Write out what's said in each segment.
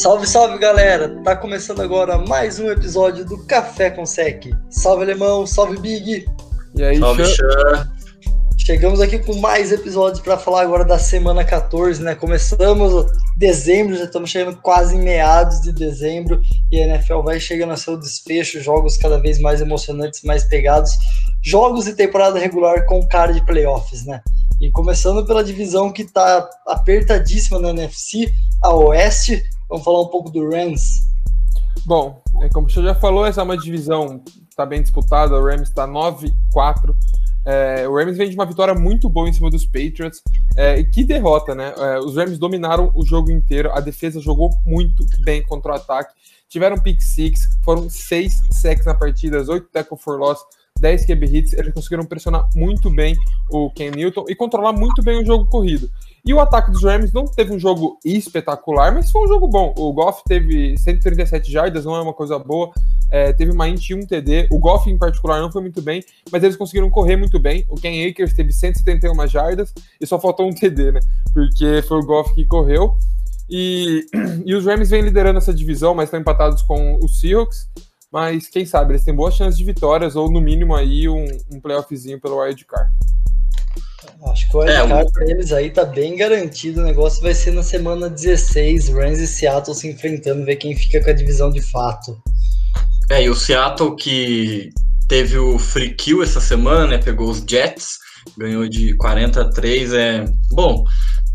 Salve, salve galera! Tá começando agora mais um episódio do Café com Sec. Salve alemão, salve Big! E aí, Salve, Chan? Chan. Chegamos aqui com mais episódios para falar agora da semana 14, né? Começamos dezembro, já estamos chegando quase em meados de dezembro e a NFL vai chegando a seu desfecho, jogos cada vez mais emocionantes, mais pegados, jogos de temporada regular com cara de playoffs, né? E começando pela divisão que tá apertadíssima na NFC, a Oeste, vamos falar um pouco do Rams. Bom, é, como Chan já falou, essa é uma divisão está bem disputada. O Rams está 9-4. É, o Rams vem de uma vitória muito boa em cima dos Patriots. É, e que derrota, né? É, os Rams dominaram o jogo inteiro. A defesa jogou muito bem contra o ataque. Tiveram pick six, foram seis sacks na partida, oito tackle for loss, 10 QB hits. Eles conseguiram pressionar muito bem o Ken Newton e controlar muito bem o jogo corrido. E o ataque dos Rams não teve um jogo espetacular, mas foi um jogo bom. O Goff teve 137 jardas, não é uma coisa boa. É, teve uma int e um TD. O Goff, em particular, não foi muito bem, mas eles conseguiram correr muito bem. O Ken Akers teve 171 jardas e só faltou um TD, né? Porque foi o Goff que correu. E, e os Rams vêm liderando essa divisão, mas estão empatados com os Seahawks. Mas quem sabe, eles têm boas chances de vitórias, ou no mínimo aí um, um playoffzinho pelo wild card. Acho que o É, wildcard pra eles aí tá bem garantido. O negócio vai ser na semana 16, Rams e Seattle se enfrentando, ver quem fica com a divisão de fato. É, e o Seattle que teve o free kill essa semana, né? Pegou os Jets, ganhou de 43. É bom,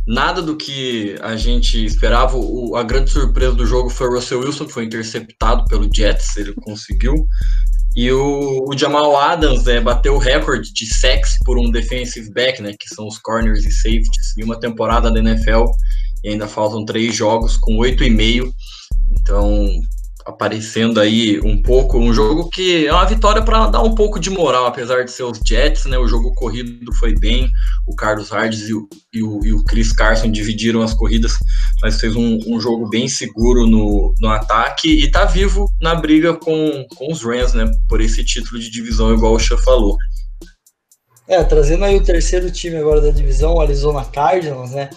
nada do que a gente esperava. O- a grande surpresa do jogo foi o Russell Wilson, que foi interceptado pelo Jets, ele conseguiu. E o, o Jamal Adams é, bateu o recorde de sacks por um defensive back, né? Que são os corners e safeties, em uma temporada da NFL. E ainda faltam três jogos com oito e meio. Então, aparecendo aí um pouco, um jogo que é uma vitória para dar um pouco de moral, apesar de ser os Jets, né? O jogo corrido foi bem, o Carlos Hardes e o, e o, e o Chris Carson dividiram as corridas, mas fez um, um jogo bem seguro no, no ataque e tá vivo na briga com, com os Rams, né? Por esse título de divisão, igual o Xan falou. É, trazendo aí o terceiro time agora da divisão, o Arizona Cardinals, né?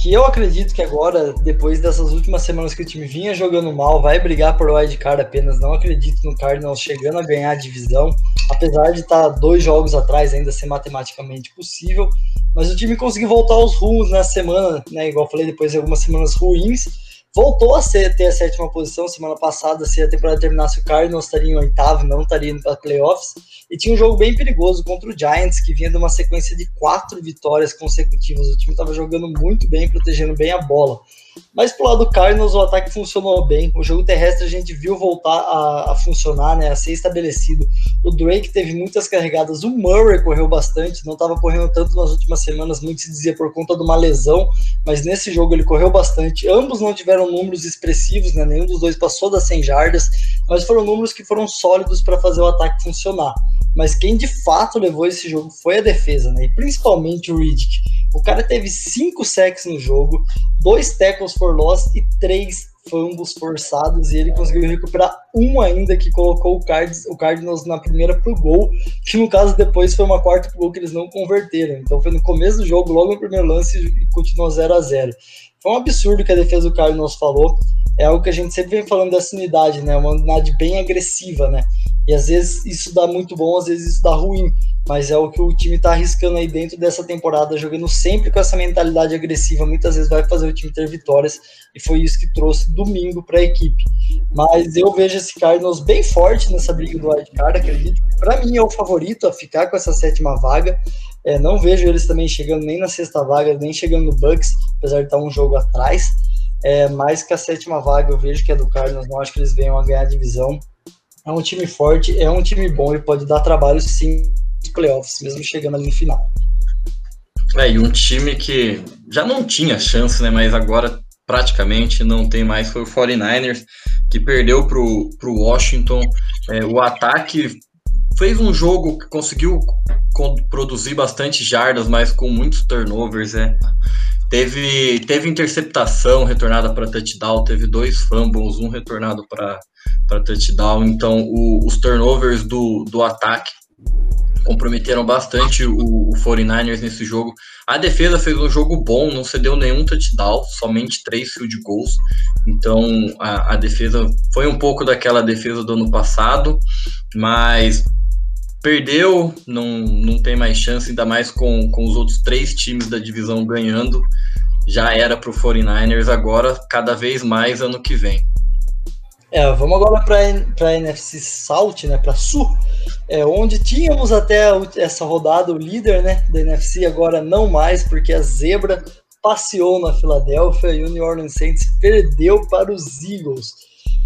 Que eu acredito que agora, depois dessas últimas semanas que o time vinha jogando mal, vai brigar por wild card apenas. Não acredito no Cardinals chegando a ganhar a divisão, apesar de estar dois jogos atrás, ainda ser matematicamente possível. Mas o time conseguiu voltar aos rumos na semana, né? Igual falei, depois de algumas semanas ruins. Voltou a ser, ter a sétima posição. Semana passada, se a temporada terminasse, o Cardinals estaria em oitavo, não estaria indo para playoffs. E tinha um jogo bem perigoso contra o Giants, que vinha de uma sequência de quatro vitórias consecutivas. O time estava jogando muito bem, protegendo bem a bola. Mas pro lado do Cardinals, o ataque funcionou bem. O jogo terrestre a gente viu voltar a, a funcionar, né, a ser estabelecido. O Drake teve muitas carregadas. O Murray correu bastante, não estava correndo tanto nas últimas semanas, muito se dizia por conta de uma lesão. Mas nesse jogo ele correu bastante. Ambos não tiveram números expressivos, né, nenhum dos dois passou das 100 jardas. Mas foram números que foram sólidos para fazer o ataque funcionar mas quem de fato levou esse jogo foi a defesa, né? E principalmente o Riddick. O cara teve cinco sacks no jogo, dois tackles for loss e três fumbles forçados, e ele conseguiu recuperar um ainda que colocou o, Cardinals, o Cardinals na primeira pro gol, que no caso depois foi uma quarta pro gol que eles não converteram. Então foi no começo do jogo, logo no primeiro lance, e continuou 0 a 0 Foi um absurdo que a defesa do Cardinals falou. É algo que a gente sempre vem falando dessa unidade, né? Uma unidade bem agressiva, né? E às vezes isso dá muito bom, às vezes isso dá ruim. Mas é o que o time tá arriscando aí dentro dessa temporada, jogando sempre com essa mentalidade agressiva. Muitas vezes vai fazer o time ter vitórias. E foi isso que trouxe domingo para a equipe. Mas eu vejo esse Cardinals bem forte nessa briga do wildcard. Acredito para mim é o favorito a ficar com essa sétima vaga. É, não vejo eles também chegando nem na sexta vaga, nem chegando no Bucks, apesar de estar um jogo atrás. É, mais que a sétima vaga eu vejo que é do Cardinals. Não acho que eles venham a ganhar a divisão. É um time forte, é um time bom e pode dar trabalho sim nos playoffs, mesmo chegando ali no final. É, e um time que já não tinha chance, né? Mas agora praticamente não tem mais. Foi o 49ers, que perdeu pro, pro Washington. É, o ataque fez um jogo que conseguiu produzir bastante jardas, mas com muitos turnovers, é. Teve, teve interceptação retornada para touchdown, teve dois fumbles, um retornado para touchdown. Então, o, os turnovers do, do ataque comprometeram bastante o, o 49ers nesse jogo. A defesa fez um jogo bom, não cedeu nenhum touchdown, somente três field goals. Então a, a defesa foi um pouco daquela defesa do ano passado, mas perdeu, não, não tem mais chance, ainda mais com, com os outros três times da divisão ganhando. Já era para o 49ers, agora cada vez mais ano que vem. É, vamos agora para a NFC South, né, para Sul, é, onde tínhamos até essa rodada o líder né, da NFC, agora não mais, porque a Zebra passeou na Filadélfia e o New Orleans Saints perdeu para os Eagles.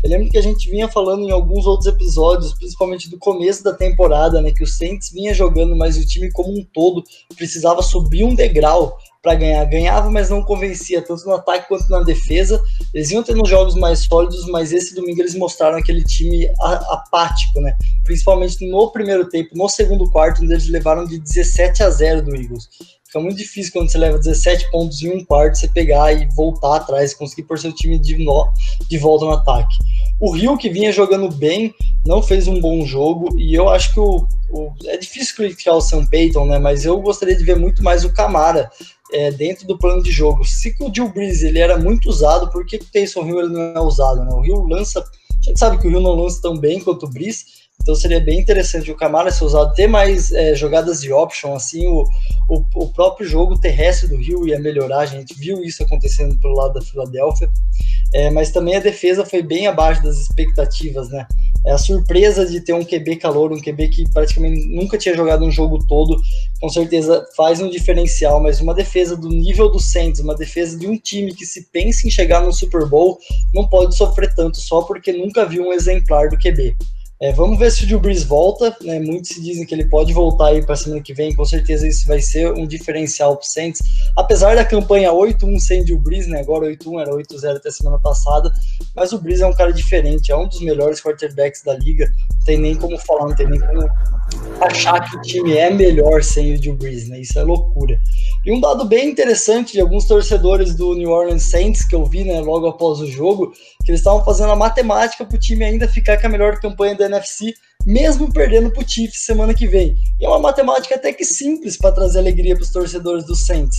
Eu lembro que a gente vinha falando em alguns outros episódios, principalmente do começo da temporada, né, que o Saints vinha jogando, mas o time como um todo precisava subir um degrau para ganhar. Ganhava, mas não convencia, tanto no ataque quanto na defesa. Eles iam tendo jogos mais sólidos, mas esse domingo eles mostraram aquele time apático, né? Principalmente no primeiro tempo, no segundo quarto, onde eles levaram de 17 a 0 do Eagles. Fica muito difícil quando você leva 17 pontos em um quarto, você pegar e voltar atrás, conseguir pôr seu time de, no, de volta no ataque. O Rio, que vinha jogando bem, não fez um bom jogo, e eu acho que o, o é difícil criticar o Sam Payton, né? Mas eu gostaria de ver muito mais o Camara é, dentro do plano de jogo. Se o Gil Breeze ele era muito usado, por que o Taysom Hill ele não é usado? Né? O Rio lança, a gente sabe que o Rio não lança tão bem quanto o Breeze, então seria bem interessante o Camara ser usado, ter mais é, jogadas de option, assim o, o, o, próprio jogo terrestre do Rio ia melhorar, a gente viu isso acontecendo pelo lado da Filadélfia, é, mas também a defesa foi bem abaixo das expectativas, né? É a surpresa de ter um QB calor, um QB que praticamente nunca tinha jogado um jogo todo, com certeza faz um diferencial, mas uma defesa do nível do Saints, uma defesa de um time que se pensa em chegar no Super Bowl, não pode sofrer tanto só porque nunca viu um exemplar do QB. É, vamos ver se o Drew Brees volta, né? Muitos se dizem que ele pode voltar aí para semana que vem, com certeza isso vai ser um diferencial para o Saints. Apesar da campanha 8-1 sem Drew Brees, né? Agora 8-1 era 8-0 até semana passada, mas o Brees é um cara diferente, é um dos melhores quarterbacks da liga. Não tem nem como falar, não tem nem como achar que o time é melhor sem o Drew Brees, né? Isso é loucura. E um dado bem interessante de alguns torcedores do New Orleans Saints que eu vi, né, logo após o jogo, que eles estavam fazendo a matemática para o time ainda ficar com a melhor campanha da NFC, mesmo perdendo para o semana que vem. E é uma matemática até que simples para trazer alegria para os torcedores do Saints.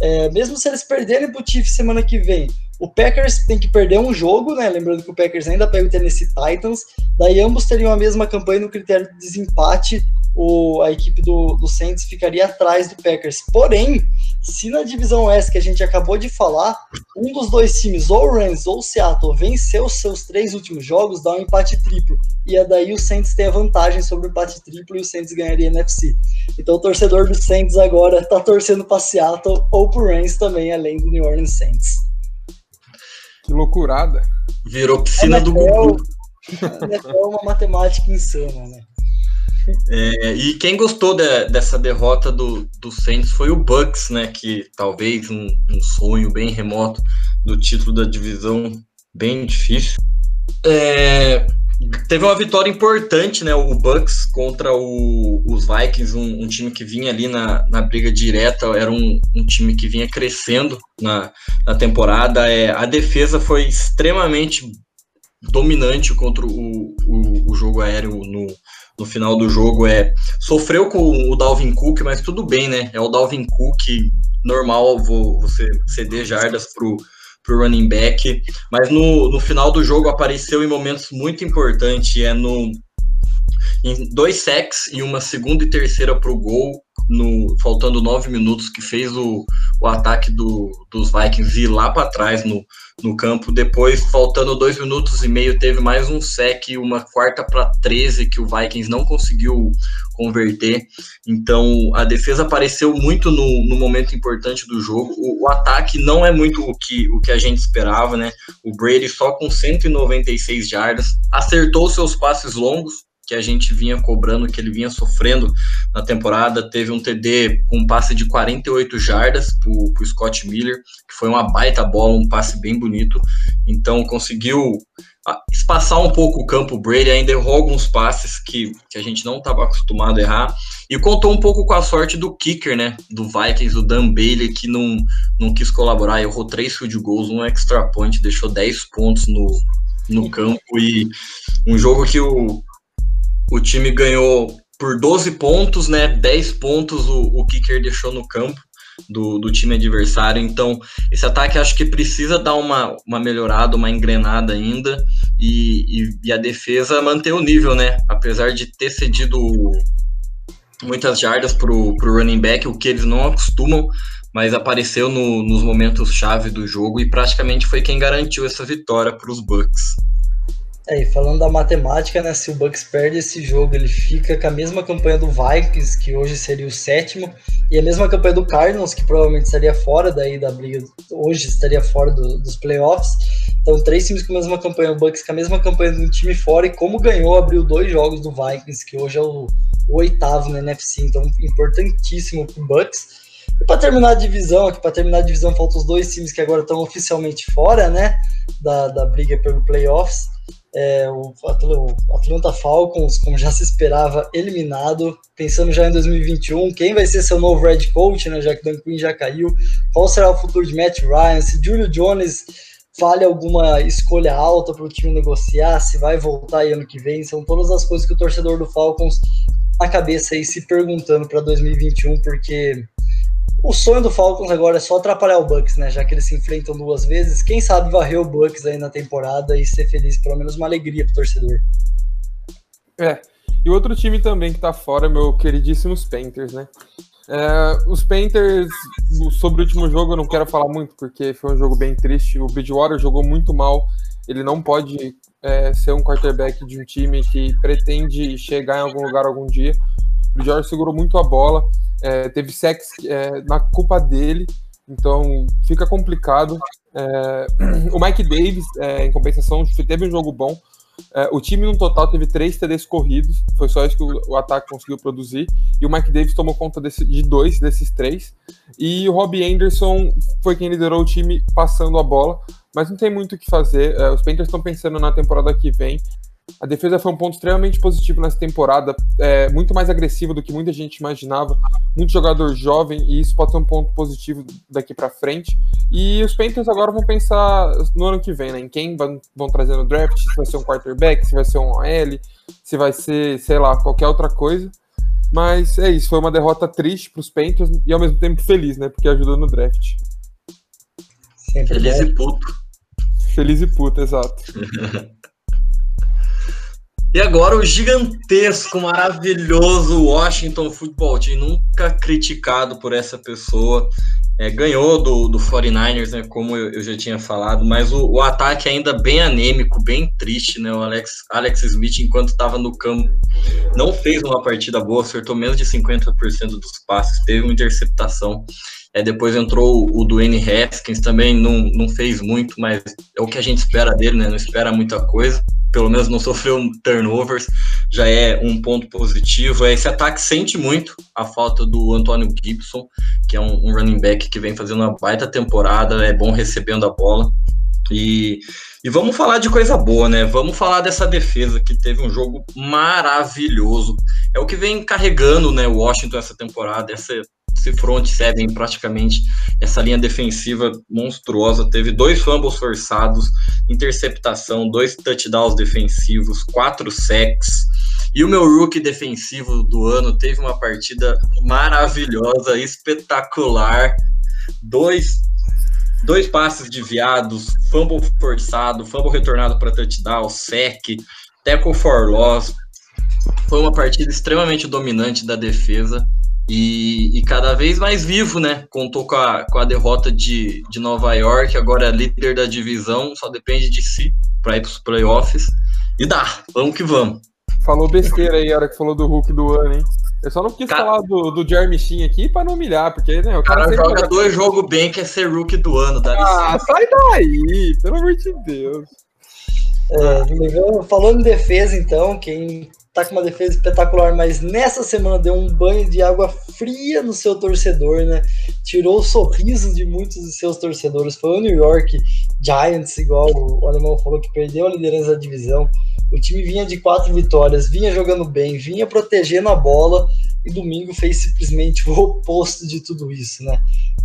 É, mesmo se eles perderem para o semana que vem, o Packers tem que perder um jogo, né? Lembrando que o Packers ainda pega o Tennessee Titans. Daí ambos teriam a mesma campanha no critério de desempate o, a equipe do, do Saints ficaria atrás do Packers. Porém, se na divisão S que a gente acabou de falar, um dos dois times, ou o Rams ou o Seattle, vencer os seus três últimos jogos, dá um empate triplo. E é daí o Saints a vantagem sobre o empate triplo e o Saints ganharia NFC. Então o torcedor do Saints agora tá torcendo para Seattle ou pro Rams também, além do New Orleans Saints. Que loucurada. Virou piscina do Google. É uma matemática insana, né? É, e quem gostou de, dessa derrota do, do Saints foi o Bucks, né? Que talvez um, um, sonho bem remoto do título da divisão, bem difícil. É, teve uma vitória importante, né? O Bucks contra o, os Vikings, um, um, time que vinha ali na, na briga direta, era um, um time que vinha crescendo na, na temporada. É, a defesa foi extremamente dominante contra o, o, o jogo aéreo no, no final do jogo é sofreu com o Dalvin Cook, mas tudo bem, né? É o Dalvin Cook normal você ceder jardas pro pro running back, mas no, no final do jogo apareceu em momentos muito importantes, é no em dois sacks e uma segunda e terceira pro gol, no, faltando nove minutos, que fez o, o ataque do, dos Vikings ir lá para trás no, no campo. Depois, faltando dois minutos e meio, teve mais um sec, uma quarta para 13 que o Vikings não conseguiu converter. Então, a defesa apareceu muito no, no momento importante do jogo. O, o, ataque não é muito o que, o que a gente esperava, né? O Brady só com 196 jardas, acertou seus passes longos, que a gente vinha cobrando, que ele vinha sofrendo na temporada. Teve um TD com um passe de 48 jardas para o Scott Miller, que foi uma baita bola, um passe bem bonito. Então conseguiu ah, espaçar um pouco o campo. O Brady ainda errou alguns passes que, que a gente não estava acostumado a errar. E contou um pouco com a sorte do kicker, né? Do Vikings, o Dan Bailey, que não, não quis colaborar. Errou três field goals, um extra point, deixou 10 pontos no, no campo. E um jogo que o, o time ganhou por 12 pontos, né? 10 pontos o, o kicker deixou no campo do, do time adversário. Então, esse ataque acho que precisa dar uma, uma melhorada, uma engrenada ainda. E, e, e a defesa manter o nível, né? Apesar de ter cedido muitas jardas pro, pro running back, o que eles não acostumam, mas apareceu no, nos momentos chave do jogo e praticamente foi quem garantiu essa vitória para os Bucks. É, e falando da matemática, né, se o Bucks perde esse jogo, ele fica com a mesma campanha do Vikings, que hoje seria o sétimo, e a mesma campanha do Cardinals, que provavelmente estaria fora daí da briga, hoje estaria fora do, dos playoffs. Então, três times com a mesma campanha, o Bucks com a mesma campanha de um time fora, e como ganhou, abriu dois jogos do Vikings, que hoje é o, o oitavo na NFC, então importantíssimo pro Bucks. E para terminar a divisão, aqui para terminar a divisão, faltam os dois times que agora estão oficialmente fora, né, da, da briga pelo playoffs. É, o Atlanta Falcons, como já se esperava, eliminado. Pensando já em 2021, quem vai ser seu novo head coach, né? Já que Dan Quinn já caiu. Qual será o futuro de Matt Ryan? Se Julio Jones fale alguma escolha alta para o time negociar, se vai voltar ano que vem. São todas as coisas que o torcedor do Falcons na cabeça aí se perguntando para 2021, porque o sonho do Falcons agora é só atrapalhar o Bucks, né? Já que eles se enfrentam duas vezes. Quem sabe varrer o Bucks aí na temporada e ser feliz, pelo menos uma alegria pro torcedor. É. E outro time também que tá fora, meu queridíssimos Panthers, né? É, os Panthers, sobre o último jogo, eu não quero falar muito, porque foi um jogo bem triste. O Bridgewater jogou muito mal. Ele não pode é, ser um quarterback de um time que pretende chegar em algum lugar algum dia. O Bridgewater segurou muito a bola é, teve sexo é, na culpa dele, então fica complicado. É, o Mike Davis, é, em compensação, teve um jogo bom. É, o time no total teve três TDs corridos, foi só isso que o, o, ataque conseguiu produzir. E o Mike Davis tomou conta desse, de dois desses três. E o Robbie Anderson foi quem liderou o time passando a bola. Mas não tem muito o que fazer. É, os Panthers estão pensando na temporada que vem. A defesa foi um ponto extremamente positivo nessa temporada, é, muito mais agressiva do que muita gente imaginava, muito jogador jovem e isso pode ser um ponto positivo daqui para frente. E os Panthers agora vão pensar no ano que vem, né, em quem vão, vão trazer no draft, se vai ser um quarterback, se vai ser um OL, se vai ser, sei lá, qualquer outra coisa. Mas é isso, foi uma derrota triste para os Panthers e ao mesmo tempo feliz, né, porque ajudou no draft. Sempre feliz bom. e puto. Feliz e puto, exato. E agora o gigantesco, maravilhoso Washington Football Team, nunca criticado por essa pessoa. É, ganhou do, do 49ers, né, como eu, eu já tinha falado, mas o, o, ataque ainda bem anêmico, bem triste, né, o Alex, Alex Smith, enquanto estava no campo, não fez uma partida boa, acertou menos de 50% dos passes, teve uma interceptação, é, depois entrou o Dwayne Haskins, também não, não fez muito, mas é o que a gente espera dele, né, não espera muita coisa pelo menos não sofreu turnovers, já é um ponto positivo. Esse ataque sente muito a falta do Antônio Gibson, que é um, um running back que vem fazendo uma baita temporada, é bom recebendo a bola. E, e vamos falar de coisa boa, né? Vamos falar dessa defesa que teve um jogo maravilhoso. É o que vem carregando né, Washington essa temporada, essa esse front seven praticamente, essa linha defensiva monstruosa, teve dois fumbles forçados, interceptação, dois touchdowns defensivos, quatro sacks, e o meu rookie defensivo do ano teve uma partida maravilhosa, espetacular, dois dois passes desviados, fumble forçado, fumble retornado para touchdown, sec, tackle for loss. Foi uma partida extremamente dominante da defesa e, e, cada vez mais vivo, né? Contou com a, com a derrota de, de Nova York, agora é líder da divisão, só depende de si para ir para os playoffs. E dá, vamos que vamos. Falou besteira aí a hora que falou do Hulk do ano, hein? Eu só não quis cara, falar do, do Jeremy Sheen aqui para não humilhar, porque né, o cara, cara joga dois jogos bem, que é ser rookie do ano. Dá ah, sai daí, pelo amor de Deus. É, falando em defesa, então, quem tá com uma defesa espetacular, mas nessa semana deu um banho de água fria no seu torcedor, né? Tirou o sorriso de muitos de seus torcedores. Foi o New York Giants, igual o alemão falou, que perdeu a liderança da divisão. O time vinha de quatro vitórias, vinha jogando bem, vinha protegendo a bola e domingo fez simplesmente o oposto de tudo isso, né?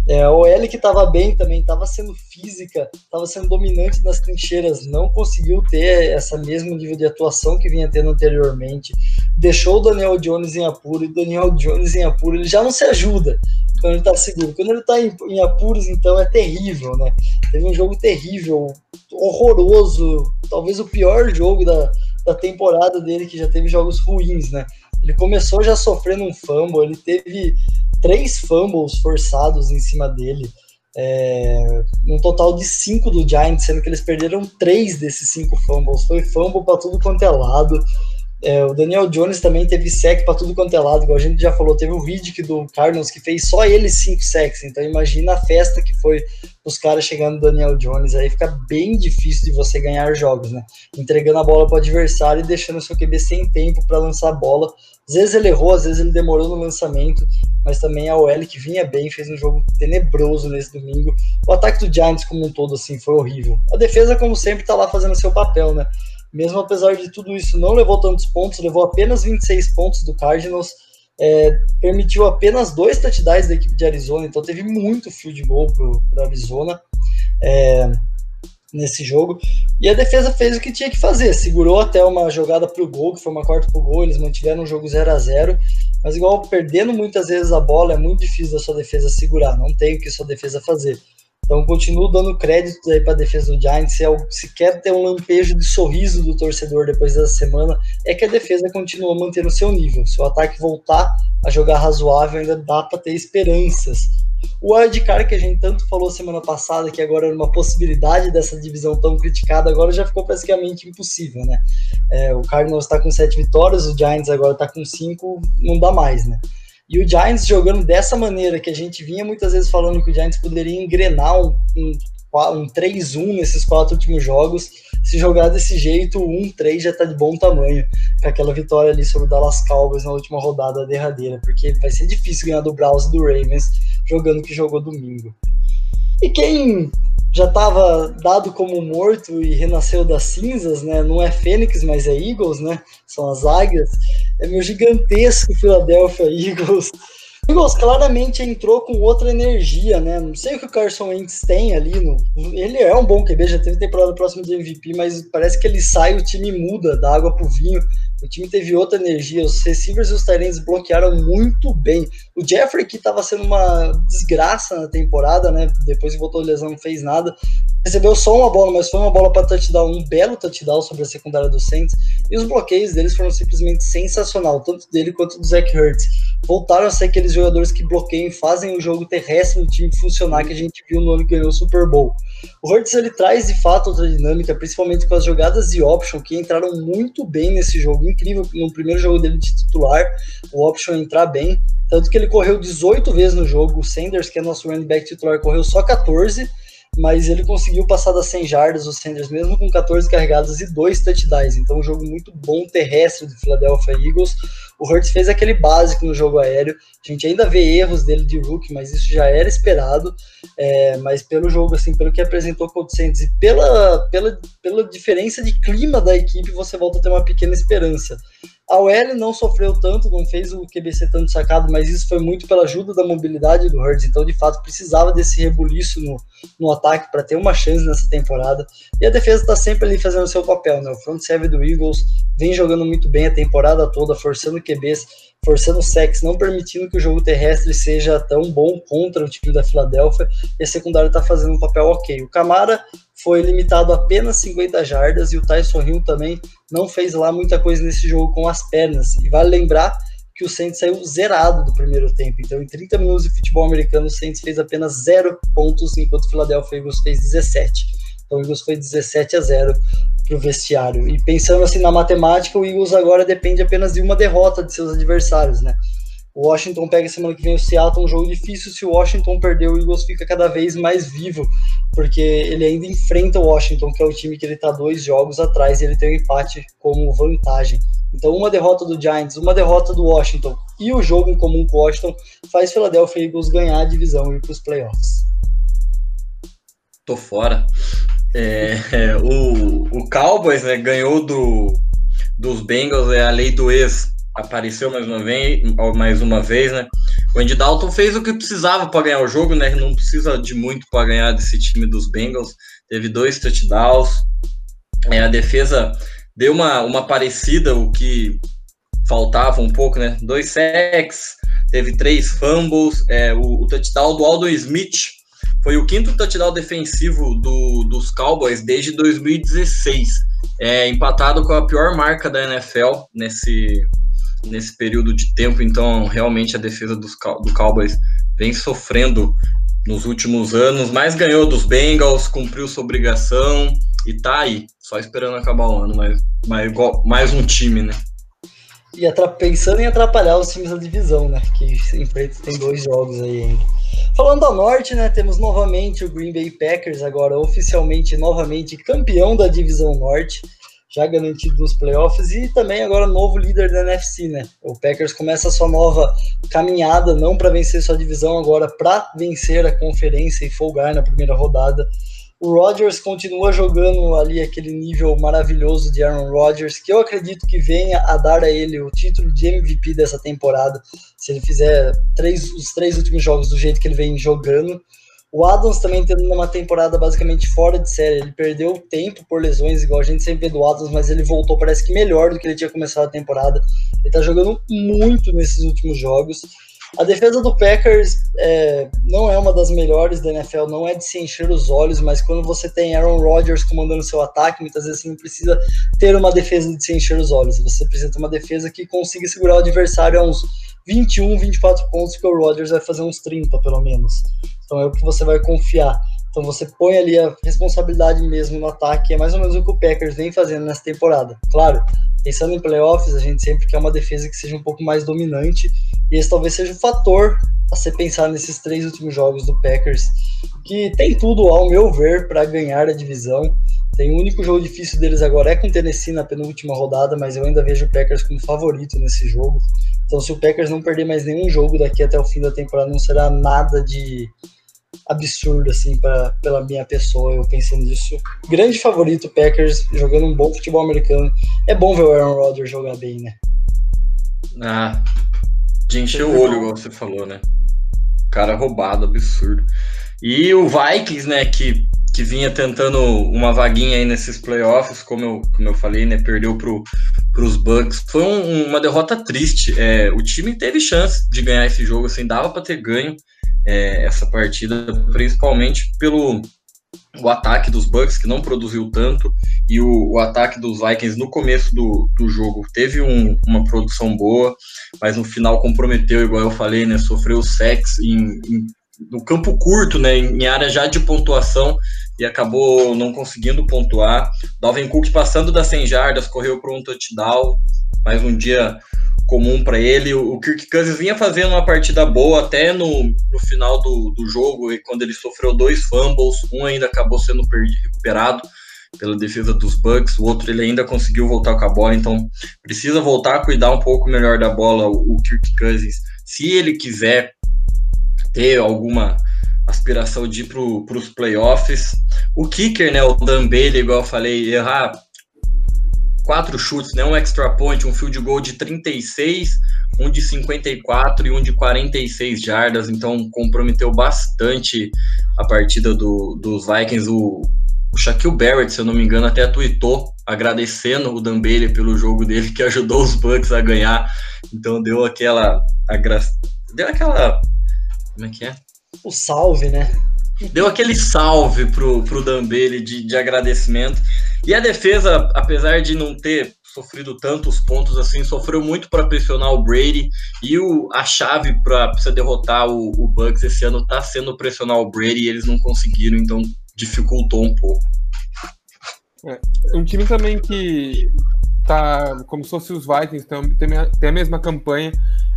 É, o L que estava bem também, estava sendo física, estava sendo dominante nas trincheiras, não conseguiu ter essa mesmo nível de atuação que vinha tendo anteriormente. deixou o Daniel Jones em apuro, e o Daniel Jones em apuro, ele já não se ajuda quando ele tá seguro. Quando ele tá em, em apuros, então, é terrível, né? Teve um jogo terrível, horroroso, talvez o pior jogo da, da temporada dele, que já teve jogos ruins, né? Ele começou já sofrendo um fumble, ele teve três fumbles forçados em cima dele. É, um total de cinco do Giants, sendo que eles perderam três desses cinco fumbles. Foi fumble para tudo quanto é lado. É, o Daniel Jones também teve sec para tudo quanto é lado, igual a gente já falou. Teve o Riddick do Cardinals que fez só ele cinco sacks. Então imagina a festa que foi os caras chegando no Daniel Jones. Aí fica bem difícil de você ganhar jogos, né? Entregando a bola para o adversário e deixando o seu QB sem tempo para lançar a bola. Às vezes ele errou, às vezes ele demorou no lançamento, mas também a OL que vinha bem, fez um jogo tenebroso nesse domingo. O ataque do Giants como um todo assim foi horrível. A defesa como sempre tá lá fazendo seu papel, né? Mesmo apesar de tudo isso, não levou tantos pontos, levou apenas 26 pontos do Cardinals, é, permitiu apenas dois touchdowns da equipe de Arizona, então teve muito field goal para Arizona é, nesse jogo. E a defesa fez o que tinha que fazer, segurou até uma jogada para o gol, que foi uma quarta para o gol, eles mantiveram o jogo 0 a 0 mas igual perdendo muitas vezes a bola, é muito difícil da sua defesa segurar, não tem o que sua defesa fazer. Então, continuo dando crédito aí para a defesa do Giants. Se, é se, quer ter um lampejo de sorriso do torcedor depois dessa semana, é que a defesa continua mantendo o seu nível. Se o ataque voltar a jogar razoável, ainda dá para ter esperanças. O wildcard que a gente tanto falou semana passada, que agora era uma possibilidade dessa divisão tão criticada, agora já ficou praticamente impossível, né? É, o Cardinals está com sete vitórias, o Giants agora está com cinco, não dá mais, né? E o Giants jogando dessa maneira, que a gente vinha muitas vezes falando que o Giants poderia engrenar um, um, um 3-1 nesses quatro últimos jogos. Se jogar desse jeito, o 1-3 já tá de bom tamanho, com aquela vitória ali sobre o Dallas Cowboys na última rodada derradeira, porque vai ser difícil ganhar do Browns e do Ravens jogando que jogou domingo. E quem já estava dado como morto e renasceu das cinzas, né? Não é Fênix, mas é Eagles, né? São as águias. É meu gigantesco Philadelphia Eagles. Eagles claramente entrou com outra energia, né? Não sei o que o Carson Wentz tem ali. No... Ele é um bom QB, já teve temporada próxima de MVP, mas parece que ele sai, o time muda da água pro vinho. O time teve outra energia, os receivers e os Tyrants bloquearam muito bem. O Jeffrey, que estava sendo uma desgraça na temporada, né? Depois que voltou de lesão, não fez nada. Recebeu só uma bola, mas foi uma bola para touchdown, um belo touchdown sobre a secundária do Saints. E os bloqueios deles foram simplesmente sensacional, tanto dele quanto do Zach Ertz. Voltaram a ser aqueles jogadores que bloqueiam e fazem o jogo terrestre do time funcionar que a gente viu no ano que ganhou o Super Bowl. O Hurts ele traz de fato outra dinâmica, principalmente com as jogadas de option que entraram muito bem nesse jogo. Incrível no primeiro jogo dele de titular, o option entrar bem. Tanto que ele correu 18 vezes no jogo. O Sanders, que é nosso running back titular, correu só 14 mas ele conseguiu passar das 100 jardas, o Sanders, mesmo com 14 carregadas e dois touchdowns. Então, um jogo muito bom terrestre do Philadelphia Eagles. O Hurts fez aquele básico no jogo aéreo. A gente ainda vê erros dele de rookie, mas isso já era esperado. É, mas pelo jogo, assim, pelo que apresentou contra o Saints e pela, pela, pela diferença de clima da equipe, você volta a ter uma pequena esperança. A OL não sofreu tanto, não fez o QB ser tanto sacado, mas isso foi muito pela ajuda da mobilidade do Hurts. Então, de fato, precisava desse rebuliço no, no ataque para ter uma chance nessa temporada. E a defesa está sempre ali fazendo seu papel, né? O front seven do Eagles vem jogando muito bem a temporada toda, forçando QBs, forçando sex, não permitindo que o jogo terrestre seja tão bom contra o time da Filadélfia. E a secundária está fazendo um papel ok. O Camara foi limitado a apenas 50 jardas e o Tyson Hill também não fez lá muita coisa nesse jogo com as pernas. E vale lembrar que o Saints saiu zerado do primeiro tempo. Então, em 30 minutos de futebol americano, o Saints fez apenas zero pontos, enquanto o Philadelphia Eagles fez 17. Então, o Eagles foi 17 a 0 para o vestiário. E pensando assim na matemática, o Eagles agora depende apenas de uma derrota de seus adversários, né? O Washington pega semana que vem o Seattle, um jogo difícil. Se o Washington perder, o Eagles fica cada vez mais vivo, porque ele ainda enfrenta o Washington, que é o time que ele está dois jogos atrás, e ele tem o um empate como vantagem. Então, uma derrota do Giants, uma derrota do Washington e o jogo em comum com o Washington faz Philadelphia Eagles ganhar a divisão e ir para os playoffs. Tô fora. É, é, o, o Cowboys né, ganhou do, dos Bengals, é a lei do ex apareceu mais uma vez, mais uma vez, né? O Andy Dalton fez o que precisava para ganhar o jogo, né? Não precisa de muito para ganhar desse time dos Bengals. Teve dois touchdowns. É, a defesa deu uma, uma parecida, o que faltava um pouco, né? Dois sacks, teve três fumbles, é, o, o touchdown do Aldo Smith foi o quinto touchdown defensivo do, dos Cowboys desde 2016, é, empatado com a pior marca da NFL nesse, nesse período de tempo, então realmente a defesa dos, do Cowboys vem sofrendo nos últimos anos, mas ganhou dos Bengals, cumpriu sua obrigação e tá aí, só esperando acabar o ano, mas, mas mais um time, né? E pensando em atrapalhar os times da divisão, né? Que enfrenta tem dois jogos aí ainda. Falando da Norte, né? Temos novamente o Green Bay Packers, agora oficialmente novamente campeão da divisão Norte já garantido nos playoffs e também agora novo líder da NFC, né? O Packers começa a sua nova caminhada, não para vencer sua divisão, agora para vencer a conferência e folgar na primeira rodada. O Rodgers continua jogando ali aquele nível maravilhoso de Aaron Rodgers, que eu acredito que venha a dar a ele o título de MVP dessa temporada, se ele fizer três, os três últimos jogos do jeito que ele vem jogando. O Adams também tendo uma temporada basicamente fora de série. Ele perdeu tempo por lesões, igual a gente sempre vê do Adams, mas ele voltou, parece que melhor do que ele tinha começado a temporada. Ele tá jogando muito nesses últimos jogos. A defesa do Packers é, não é uma das melhores da NFL, não é de se encher os olhos, mas quando você tem Aaron Rodgers comandando seu ataque, muitas vezes você não precisa ter uma defesa de se encher os olhos. Você precisa ter uma defesa que consiga segurar o adversário a uns 21, 24 pontos, que o Rodgers vai fazer uns 30, pelo menos. Então é o que você vai confiar. Então você põe ali a responsabilidade mesmo no ataque, é mais ou menos o que o Packers vem fazendo nessa temporada. Claro, pensando em playoffs, a gente sempre quer uma defesa que seja um pouco mais dominante, e esse talvez seja o fator a ser pensado nesses três últimos jogos do Packers, que tem tudo, ao meu ver, para ganhar a divisão. Tem o único jogo difícil deles agora é com o Tennessee na penúltima rodada, mas eu ainda vejo o Packers como favorito nesse jogo. Então, se o Packers não perder mais nenhum jogo daqui até o fim da temporada, não será nada de absurdo, assim, pra, pela minha pessoa, eu pensando nisso. Grande favorito, Packers, jogando um bom futebol americano. É bom ver o Aaron Rodgers jogar bem, né? Ah, de encher o olho, igual você falou, né? Cara roubado, absurdo. E o Vikings, né, que, que vinha tentando uma vaguinha aí nesses playoffs, como eu, como eu falei, né, perdeu pro, pros Bucks. Foi um, uma derrota triste. É, o time teve chance de ganhar esse jogo, assim, dava para ter ganho é, essa partida, principalmente pelo o ataque dos Bucks, que não produziu tanto, e o, o ataque dos Vikings no começo do, do jogo teve um, uma produção boa, mas no final comprometeu, igual eu falei, né? Sofreu sex em, em, no campo curto, né? Em, área já de pontuação e acabou não conseguindo pontuar. Dalvin Cook passando das 100 jardas, correu para um touchdown, mais um dia comum para ele. O Kirk Cousins vinha fazendo uma partida boa até no, no final do, do jogo, e quando ele sofreu dois fumbles, um ainda acabou sendo perdido, recuperado pela defesa dos Bucks, o outro ele ainda conseguiu voltar com a bola, então precisa voltar a cuidar um pouco melhor da bola o, o Kirk Cousins, se ele quiser ter alguma aspiração de ir para os playoffs. O kicker, né, o Dan Bailey, igual eu falei, errar quatro chutes, né? Um extra point, um field goal de 36, um de 54 e um de 46 jardas, então comprometeu bastante a partida do, dos Vikings. O, o Shaquille Barrett, se eu não me engano, até tweetou agradecendo o Dan Bailey pelo jogo dele que ajudou os Bucks a ganhar. Então deu aquela agra... deu aquela como é que é? O salve, né? Deu aquele salve pro, pro Dan Bailey de, de agradecimento. E a defesa, apesar de não ter sofrido tantos pontos assim, sofreu muito para pressionar o Brady e o, a chave para derrotar o, o Bucks esse ano está sendo pressionar o Brady e eles não conseguiram, então dificultou um pouco. É, um time também que tá como se fosse os Vikings, tem, tem, tem a mesma campanha.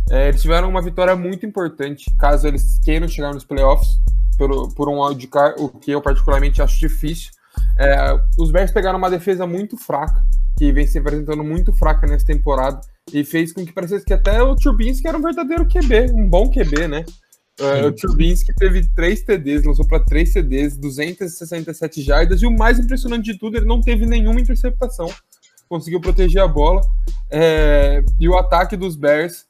É, eles tiveram uma vitória muito importante, caso eles queiram chegar nos playoffs por, por um wildcard, o que eu particularmente acho difícil. É, os Bears pegaram uma defesa muito fraca, que vem se apresentando muito fraca nessa temporada, e fez com que parecesse que até o Turbinski era um verdadeiro QB, um bom QB, né? É, o Turbinski teve três TDs, lançou para três TDs, 267 jardas, e o mais impressionante de tudo, ele não teve nenhuma interceptação, conseguiu proteger a bola. É, e o ataque dos Bears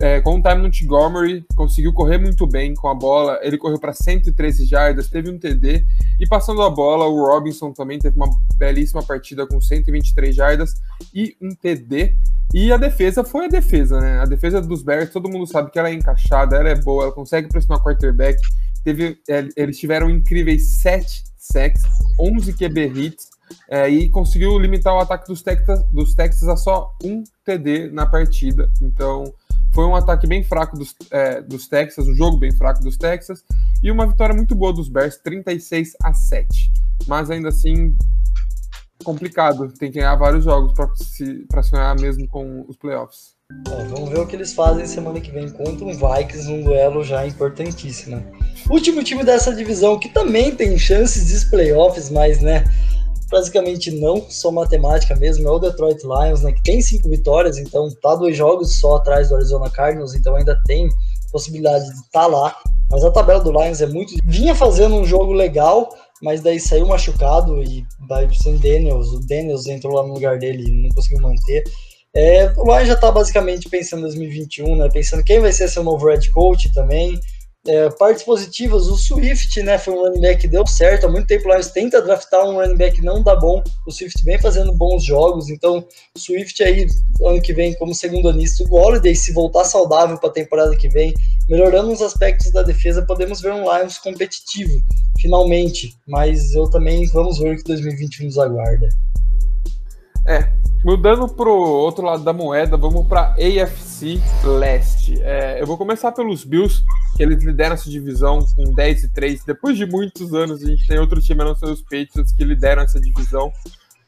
é, com o Ty Montgomery, conseguiu correr muito bem com a bola. Ele correu para 113 jardas, teve um TD. E passando a bola, o Robinson também teve uma belíssima partida com 123 jardas e um TD. E a defesa foi a defesa, né? A defesa dos Bears, todo mundo sabe que ela é encaixada, ela é boa, ela consegue pressionar o quarterback. Teve, é, eles tiveram incríveis 7 sacks, 11 QB hits, é, e conseguiu limitar o ataque dos Texas, dos Texas a só um TD na partida. Então, foi um ataque bem fraco dos, é, dos Texas, um jogo bem fraco dos Texas, e uma vitória muito boa dos Bears, 36 a 7. Mas ainda assim, complicado. Tem que ganhar vários jogos para sonhar mesmo com os playoffs. É, vamos ver o que eles fazem semana que vem contra um Vikings, um duelo já importantíssimo. Último time dessa divisão que também tem chances de playoffs, mas né, basicamente não, só matemática mesmo, é o Detroit Lions, né, que tem cinco vitórias, então tá dois jogos só atrás do Arizona Cardinals, então ainda tem possibilidade de estar tá lá. Mas a tabela do Lions é muito. Vinha fazendo um jogo legal, mas daí saiu machucado e vai sem Daniels. O Daniels entrou lá no lugar dele e não conseguiu manter. É, o Lions já tá basicamente pensando em 2021, né? Pensando quem vai ser seu novo head coach também. É, partes positivas, o Swift, né, foi um running back que deu certo, há muito tempo lá eles tentam draftar um running back não dá bom, o Swift vem fazendo bons jogos, então o Swift aí, ano que vem, como segundo anista, o Holiday, se voltar saudável para a temporada que vem, melhorando os aspectos da defesa, podemos ver um Lions competitivo, finalmente, mas eu também, vamos ver o que 2021 nos aguarda. É, mudando pro outro lado da moeda, vamos para AFC Leste. É, eu vou começar pelos Bills, eles lideram essa divisão com 10 e 3. Depois de muitos anos, a gente tem outro time, não ser os Patriots, que lideram essa divisão.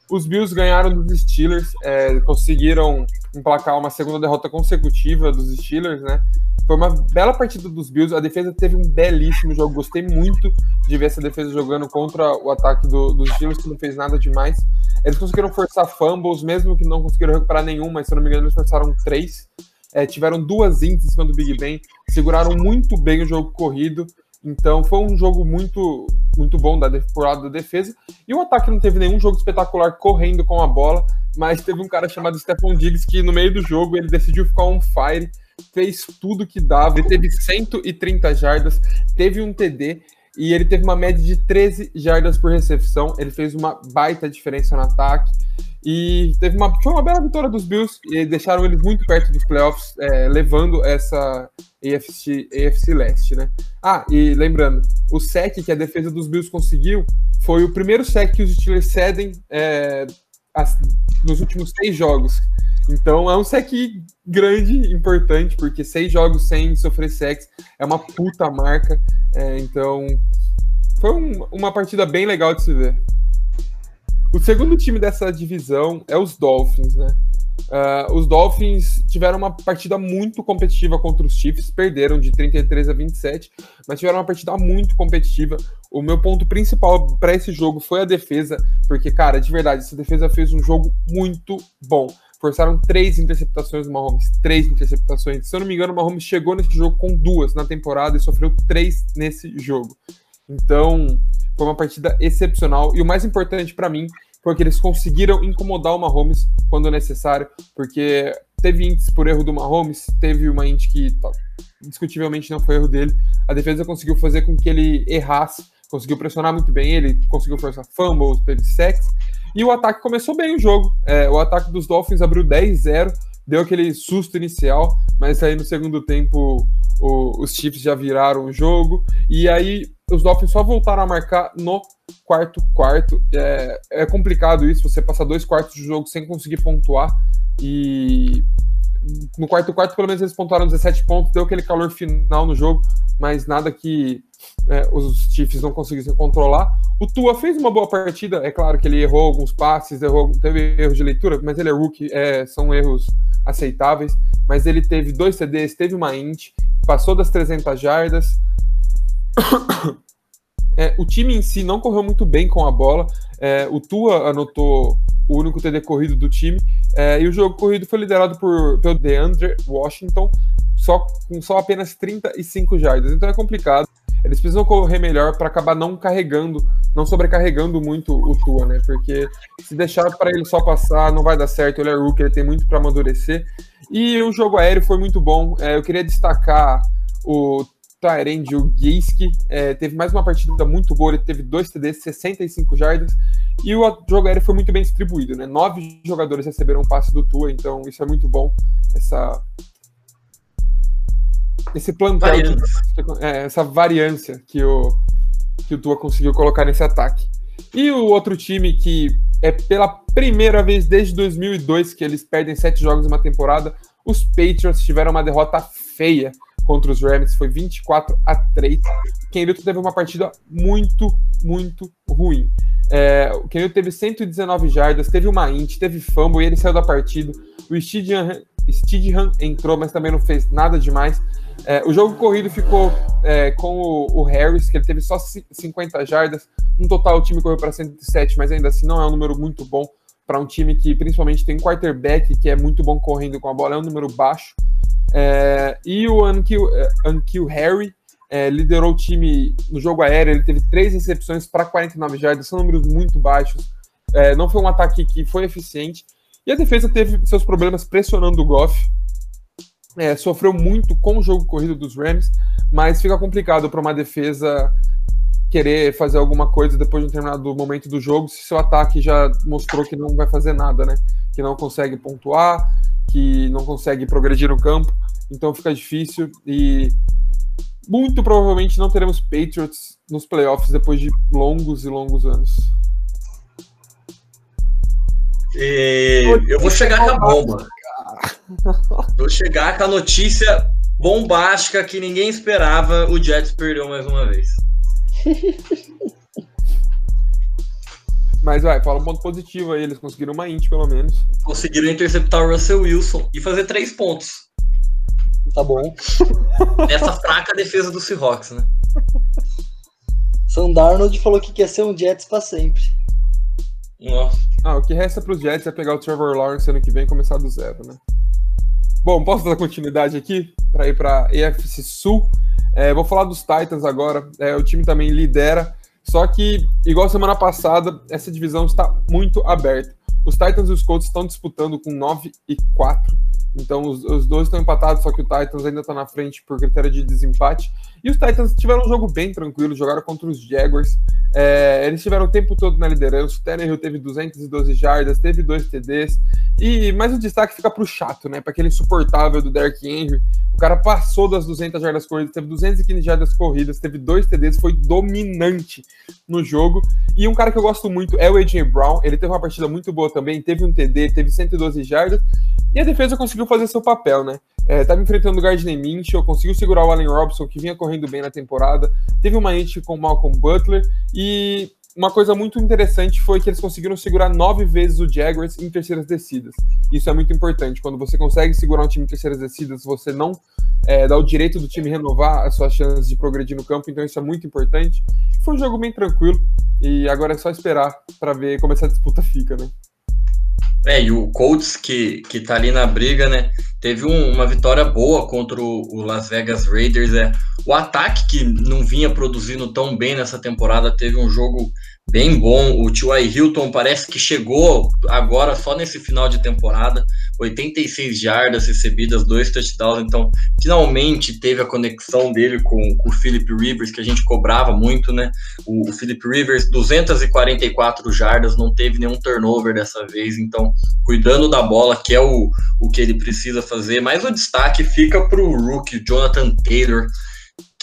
Os Bills ganharam dos Steelers, é, conseguiram emplacar uma segunda derrota consecutiva dos Steelers, né? Foi uma bela partida dos Bills. A defesa teve um belíssimo jogo. Gostei muito de ver essa defesa jogando contra o ataque do, dos Steelers, que não fez nada demais. Eles conseguiram forçar fumbles, mesmo que não conseguiram recuperar nenhum, mas se eu não me engano, eles forçaram três. É, tiveram duas ints em cima do Big Ben, seguraram muito bem o jogo corrido. Então foi um jogo muito muito bom da, por lado da defesa. E o ataque não teve nenhum jogo espetacular correndo com a bola, mas teve um cara chamado Stephon Diggs que no meio do jogo ele decidiu ficar on fire fez tudo que dava. Ele teve 130 jardas, teve um TD e ele teve uma média de 13 jardas por recepção. Ele fez uma baita diferença no ataque. E teve uma, foi uma bela vitória dos Bills e deixaram eles muito perto dos playoffs, é, levando essa AFC, AFC Leste, né? Ah, e lembrando, o sec que a defesa dos Bills conseguiu foi o primeiro sec que os Steelers cedem é, as, nos últimos seis jogos. Então é um sec grande, importante, porque seis jogos sem sofrer sex é uma puta marca. É, então foi um, uma partida bem legal de se ver. O segundo time dessa divisão é os Dolphins, né? Uh, os Dolphins tiveram uma partida muito competitiva contra os Chiefs, perderam de 33 a 27, mas tiveram uma partida muito competitiva. O meu ponto principal para esse jogo foi a defesa, porque, cara, de verdade, essa defesa fez um jogo muito bom forçaram três interceptações do Mahomes. Três interceptações. Se eu não me engano, o Mahomes chegou nesse jogo com duas na temporada e sofreu três nesse jogo. Então, foi uma partida excepcional. E o mais importante para mim foi que eles conseguiram incomodar o Mahomes quando necessário, porque teve índice por erro do Mahomes, teve uma índice que discutivelmente não foi erro dele. A defesa conseguiu fazer com que ele errasse, conseguiu pressionar muito bem ele, conseguiu forçar fumbles, teve sacks, e o ataque começou bem o jogo. É, o ataque dos Dolphins abriu 10-0, deu aquele susto inicial, mas aí no segundo tempo o, os Chiefs já viraram o jogo. E aí os Dolphins só voltaram a marcar no quarto quarto. É, é complicado isso, você passar dois quartos de jogo sem conseguir pontuar. E no quarto quarto, pelo menos eles pontuaram 17 pontos, deu aquele calor final no jogo, mas nada que é, os Chiefs não conseguissem controlar. O Tua fez uma boa partida, é claro que ele errou alguns passes, errou, teve erros de leitura, mas ele é rookie, é, são erros aceitáveis. Mas ele teve dois CDs, teve uma int, passou das 300 jardas. É, o time em si não correu muito bem com a bola. É, o Tua anotou o único TD corrido do time. É, e o jogo corrido foi liderado por, pelo DeAndre Washington, só, com só apenas 35 jardas. Então é complicado. eles precisam correr melhor para acabar não carregando, não sobrecarregando muito o Tua, né? Porque se deixar para ele só passar, não vai dar certo. Ele é rookie, ele tem muito para amadurecer. E o jogo aéreo foi muito bom. É, eu queria destacar o Tyrande, o é, teve mais uma partida muito boa, ele teve dois TDs, 65 jardas, e o jogo aéreo foi muito bem distribuído, né? Nove jogadores receberam um passe do Tua, então isso é muito bom, essa, esse plantel, é, essa variância que o, que o Tua conseguiu colocar nesse ataque. E o outro time que é pela primeira vez desde 2002 que eles perdem sete jogos em uma temporada, os Patriots tiveram uma derrota feia contra os Rams, foi 24 a 3. Ken Newton teve uma partida muito, muito ruim. É, o Ken Newton teve 119 jardas, teve uma int, teve fumble e ele saiu da partida. O Stidham entrou, mas também não fez nada demais. É, o jogo corrido ficou é, com o, o, Harris, que ele teve só 50 jardas. No total, o time correu para 107, mas ainda assim não é um número muito bom para um time que principalmente tem um quarterback que é muito bom correndo com a bola, é um número baixo. É, e o é, Harry é, liderou o time no jogo aéreo, ele teve três recepções para 49 jardas, são números muito baixos. É, não foi um ataque que foi eficiente. E a defesa teve seus problemas pressionando o Goff. É, sofreu muito com o jogo corrido dos Rams, mas fica complicado para uma defesa querer fazer alguma coisa depois de um determinado momento do jogo, se seu ataque já mostrou que não vai fazer nada, né? Que não consegue pontuar, que não consegue progredir no campo, então fica difícil e muito provavelmente não teremos Patriots nos playoffs depois de longos e longos anos. E eu vou chegar com a bomba. Vou chegar com a notícia bombástica que ninguém esperava. O Jets perdeu mais uma vez. Mas vai, fala um ponto positivo aí, eles conseguiram uma int pelo menos. Conseguiram interceptar o Russell Wilson e fazer três pontos. Tá bom. Nessa fraca defesa do Seahawks, né? Sam Darnold falou que quer ser um Jets pra sempre. Nossa. Ah, o que resta pros Jets é pegar o Trevor Lawrence ano que vem e começar do zero, né? Bom, posso dar continuidade aqui para ir para EFC Sul. É, vou falar dos Titans agora. É, o time também lidera só que, igual semana passada, essa divisão está muito aberta. Os Titans e os Colts estão disputando com 9 e 4. Então os, os dois estão empatados, só que o Titans ainda está na frente por critério de desempate. E os Titans tiveram um jogo bem tranquilo, jogaram contra os Jaguars. É, eles tiveram o tempo todo na liderança. O Tannehill teve 212 jardas, teve dois TDs. E mais o destaque fica para o chato, né? Para aquele insuportável do Derrick Henry. O cara passou das 200 jardas corridas, teve 215 jardas corridas, teve dois TDs, foi dominante no jogo. E um cara que eu gosto muito é o AJ Brown. Ele teve uma partida muito boa também, teve um TD, teve 112 jardas. E a defesa conseguiu fazer seu papel, né? É, tava enfrentando o Gardner Minshew, conseguiu segurar o Allen Robson, que vinha correndo bem na temporada. Teve uma int com o Malcolm Butler. E uma coisa muito interessante foi que eles conseguiram segurar nove vezes o Jaguars em terceiras descidas. Isso é muito importante. Quando você consegue segurar um time em terceiras descidas, você não é, dá o direito do time renovar as suas chances de progredir no campo. Então isso é muito importante. Foi um jogo bem tranquilo. E agora é só esperar para ver como essa disputa fica, né? É, e o Colts, que, que tá ali na briga, né? Teve um, uma vitória boa contra o, o, Las Vegas Raiders. É. O ataque, que não vinha produzindo tão bem nessa temporada, teve um jogo bem bom. O T.Y. Hilton parece que chegou agora só nesse final de temporada. 86 jardas recebidas, dois touchdowns. Então, finalmente teve a conexão dele com, com o Philip Rivers, que a gente cobrava muito, né? O, o Philip Rivers, 244 jardas, não teve nenhum turnover dessa vez. Então, cuidando da bola, que é o, o que ele precisa fazer. Mas o destaque fica para o rookie Jonathan Taylor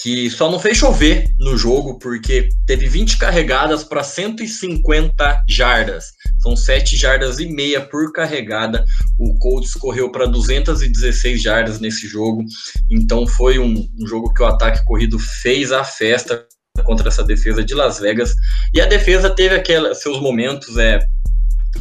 que só não fez chover no jogo porque teve 20 carregadas para 150 jardas. São 7 jardas e meia por carregada. O Colts correu para 216 jardas nesse jogo. Então foi um, um jogo que o ataque corrido fez a festa contra essa defesa de Las Vegas. E a defesa teve aqueles seus momentos é,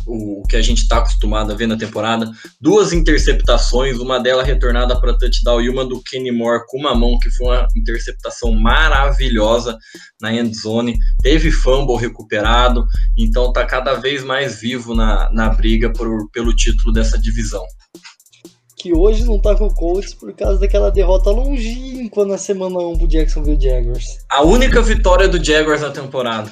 o que a gente está acostumado a ver na temporada. Duas interceptações, uma delas retornada para touchdown e uma do Kenny Moore com uma mão, que foi uma interceptação maravilhosa na end zone. Teve fumble recuperado, então está cada vez mais vivo na, na briga por, pelo título dessa divisão. que hoje não tá com o Colts por causa daquela derrota longínqua na semana 1 pro Jacksonville Jaguars. A única vitória do Jaguars na temporada.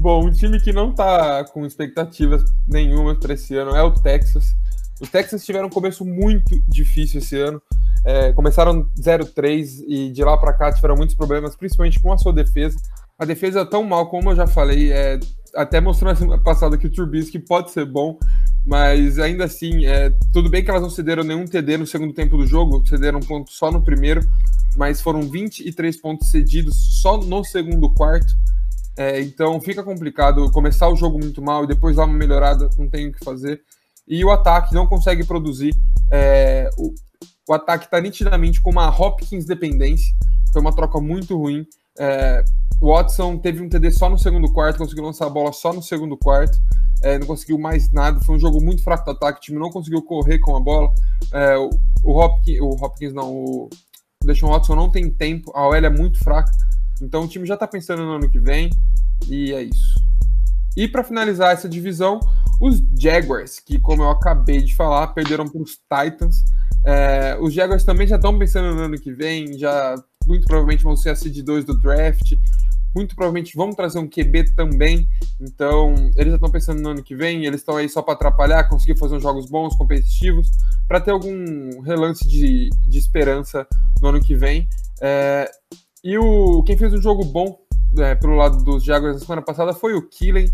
Bom, um time que não tá com expectativas nenhuma para esse ano é o Texas. Os Texans tiveram um começo muito difícil esse ano. É, começaram 0-3 e de lá para cá tiveram muitos problemas, principalmente com a sua defesa. A defesa tão mal, como eu já falei, é, até mostrou na semana passada que o Turbisky pode ser bom, mas ainda assim, é, tudo bem que elas não cederam nenhum TD no segundo tempo do jogo, cederam um ponto só no primeiro, mas foram 23 pontos cedidos só no segundo quarto. É, então fica complicado começar o jogo muito mal e depois dar uma melhorada, não tem o que fazer. E o ataque não consegue produzir. É, o, o, ataque está nitidamente com uma Hopkins dependência. Foi uma troca muito ruim. É, o Watson teve um TD só no segundo quarto, conseguiu lançar a bola só no segundo quarto. É, não conseguiu mais nada. Foi um jogo muito fraco do ataque. O time não conseguiu correr com a bola. É, o, o, Hopkins, o Hopkins não, o Deshaun Watson não tem tempo. A OL é muito fraca. Então o time já está pensando no ano que vem. E é isso. E para finalizar essa divisão, os Jaguars, que como eu acabei de falar, perderam para os Titans. É, os Jaguars também já estão pensando no ano que vem, já muito provavelmente vão ser a seed 2 do draft muito provavelmente vão trazer um QB também. Então, eles já estão pensando no ano que vem, eles estão aí só para atrapalhar, conseguir fazer uns jogos bons, competitivos, para ter algum relance de, de esperança no ano que vem. É, e o, quem fez um jogo bom é, pelo lado dos Jaguars na semana passada foi o Killen,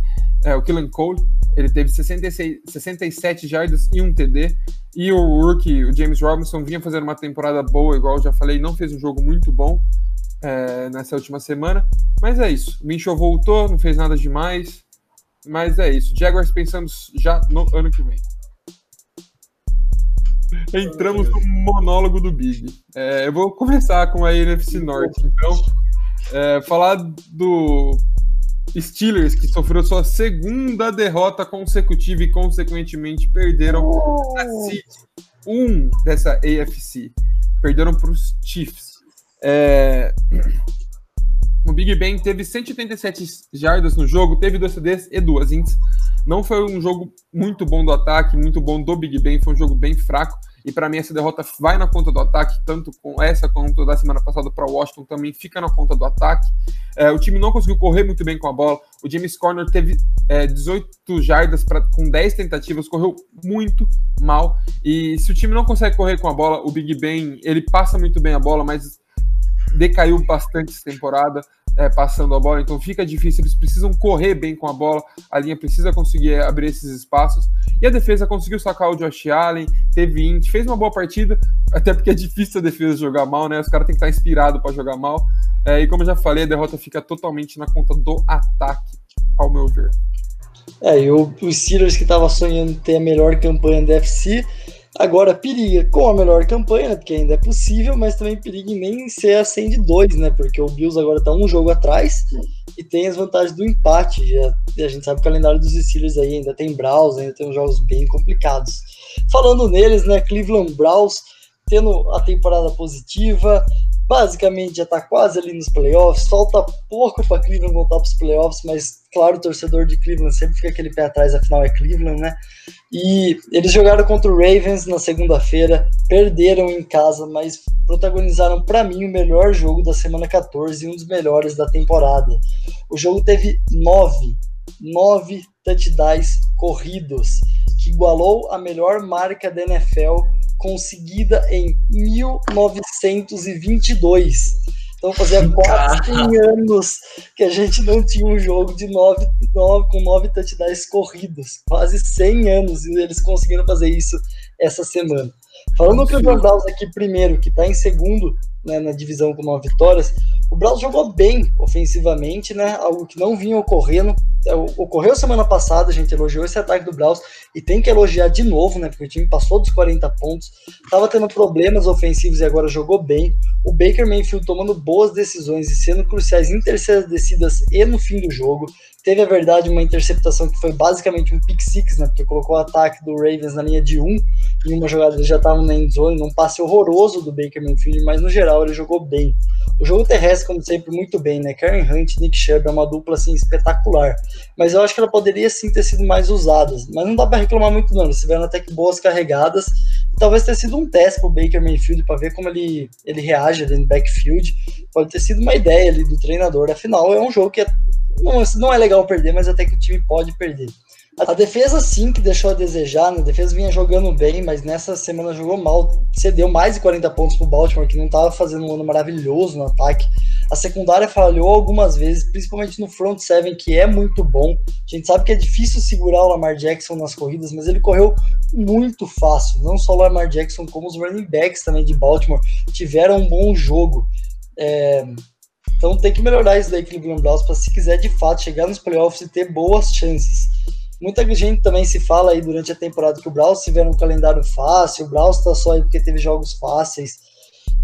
é, o Killen Cole. Ele teve 66, 67 jardas e um TD. E o rookie, o James Robinson, vinha fazendo uma temporada boa, igual eu já falei, não fez um jogo muito bom é, nessa última semana. Mas é isso. O Minchou voltou, não fez nada demais. Mas é isso. Jaguars pensando já no ano que vem. Entramos no monólogo do Big. É, eu vou começar com a NFC Norte. Então, é, falar do Steelers, que sofreu sua segunda derrota consecutiva e, consequentemente, perderam a seed 1 dessa AFC. Perderam para os Chiefs. É... O Big Ben teve 187 jardas no jogo, teve dois CDs e duas ints. Não foi um jogo muito bom do ataque, muito bom do Big Ben, foi um jogo bem fraco. E para mim essa derrota vai na conta do ataque, tanto com essa quanto da semana passada para Washington também fica na conta do ataque. É, o time não conseguiu correr muito bem com a bola. O James Corner teve é, 18 jardas pra, com 10 tentativas, correu muito mal. E se o time não consegue correr com a bola, o Big Ben ele passa muito bem a bola, mas decaiu bastante essa temporada, é, passando a bola, então fica difícil. Eles precisam correr bem com a bola, a linha precisa conseguir abrir esses espaços. E a defesa conseguiu sacar o Josh Allen, teve int, fez uma boa partida, até porque é difícil a defesa jogar mal, né? Os caras têm que estar inspirados para jogar mal. É, e como eu já falei, a derrota fica totalmente na conta do ataque, ao meu ver. É, e o, os Steelers que estavam sonhando ter a melhor campanha da FC Agora periga com a melhor campanha, né, porque ainda é possível, mas também periga em nem ser a 100 de 2, né? Porque o Bills agora tá um jogo atrás e tem as vantagens do empate. Já, a gente sabe que o calendário dos Steelers aí ainda tem Browns, ainda tem uns jogos bem complicados. Falando neles, né? Cleveland Browns tendo a temporada positiva, basicamente já está quase ali nos playoffs. Falta pouco para Cleveland voltar para os playoffs, mas claro, o torcedor de Cleveland sempre fica aquele pé atrás, afinal é Cleveland, né? E eles jogaram contra o Ravens na segunda-feira, perderam em casa, mas protagonizaram para mim o melhor jogo da semana 14 e um dos melhores da temporada. O jogo teve nove, nove touchdowns corridos, que igualou a melhor marca da NFL conseguida em 1922. Então fazia quase 100 anos que a gente não tinha um jogo de 9, 9 com 9 touchdowns corridos. Quase 100 anos e eles conseguiram fazer isso essa semana. Falando do Cleveland Browns aqui primeiro, que está em segundo né, na divisão com 9 vitórias, o Browns jogou bem ofensivamente, né? Algo que não vinha ocorrendo. É, ocorreu semana passada, a gente elogiou esse ataque do Browns e tem que elogiar de novo, né? Porque o time passou dos 40 pontos, estava tendo problemas ofensivos e agora jogou bem. O Baker Mayfield tomando boas decisões e sendo cruciais em terceiras descidas e no fim do jogo teve, a verdade, uma interceptação que foi basicamente um pick six, né? Porque colocou o ataque do Ravens na linha de um, em uma jogada eles já estavam na endzone, num passe horroroso do Baker Mayfield, mas no geral ele jogou bem. O jogo terrestre, como sempre, muito bem, né? Karen Hunt e Nick Chubb é uma dupla, assim, espetacular. Mas eu acho que ela poderia, sim, ter sido mais usada. Mas não dá para reclamar muito, não. Eles tiveram até que boas carregadas. Talvez tenha sido um teste pro Baker Mayfield para ver como ele, ele reage ali no backfield. Pode ter sido uma ideia ali do treinador. Afinal, é um jogo que é, não, não é legal perder, mas até que o time pode perder. A defesa sim que deixou a desejar, né? A defesa vinha jogando bem, mas nessa semana jogou mal. Cedeu mais de 40 pontos pro Baltimore, que não estava fazendo um ano maravilhoso no ataque. A secundária falhou algumas vezes, principalmente no front seven, que é muito bom. A gente sabe que é difícil segurar o Lamar Jackson nas corridas, mas ele correu muito fácil. Não só o Lamar Jackson, como os running backs também de Baltimore tiveram um bom jogo. É... Então tem que melhorar isso daí, Cleveland Browns, para se quiser de fato chegar nos playoffs e ter boas chances. Muita gente também se fala aí durante a temporada que o Browns tiveram um calendário fácil, o Browns tá só aí porque teve jogos fáceis.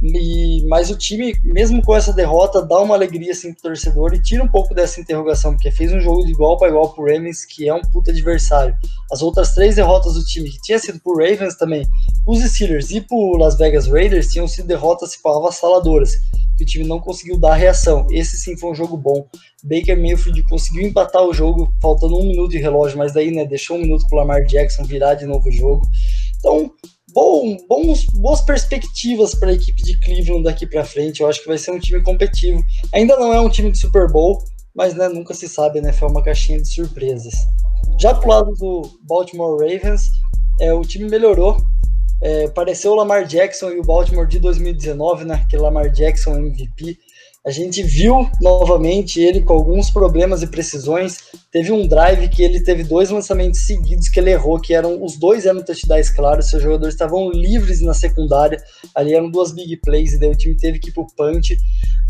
E, mas o time, mesmo com essa derrota, dá uma alegria assim pro torcedor e tira um pouco dessa interrogação, porque fez um jogo de igual para igual pro Ravens, que é um puta adversário. As outras três derrotas do time, que tinha sido pro Ravens também, os Steelers e pro Las Vegas Raiders, tinham sido derrotas tipo, avassaladoras, que o time não conseguiu dar reação. Esse sim foi um jogo bom. Baker Mayfield conseguiu empatar o jogo, faltando um minuto de relógio, mas daí, né, deixou um minuto pro Lamar Jackson virar de novo o jogo. Então, bom, bons, boas perspectivas para a equipe de Cleveland daqui para frente. Eu acho que vai ser um time competitivo. Ainda não é um time de Super Bowl, mas né, nunca se sabe, né? Foi uma caixinha de surpresas. Já pro lado do Baltimore Ravens, é, o time melhorou. É, pareceu o Lamar Jackson e o Baltimore de 2019, né? Aquele Lamar Jackson MVP. A gente viu novamente ele com alguns problemas e precisões. Teve um drive que ele teve dois lançamentos seguidos que ele errou, que eram os dois eram touchdowns claros, seus jogadores estavam livres na secundária. Ali eram duas big plays e daí o time teve que ir pro punch.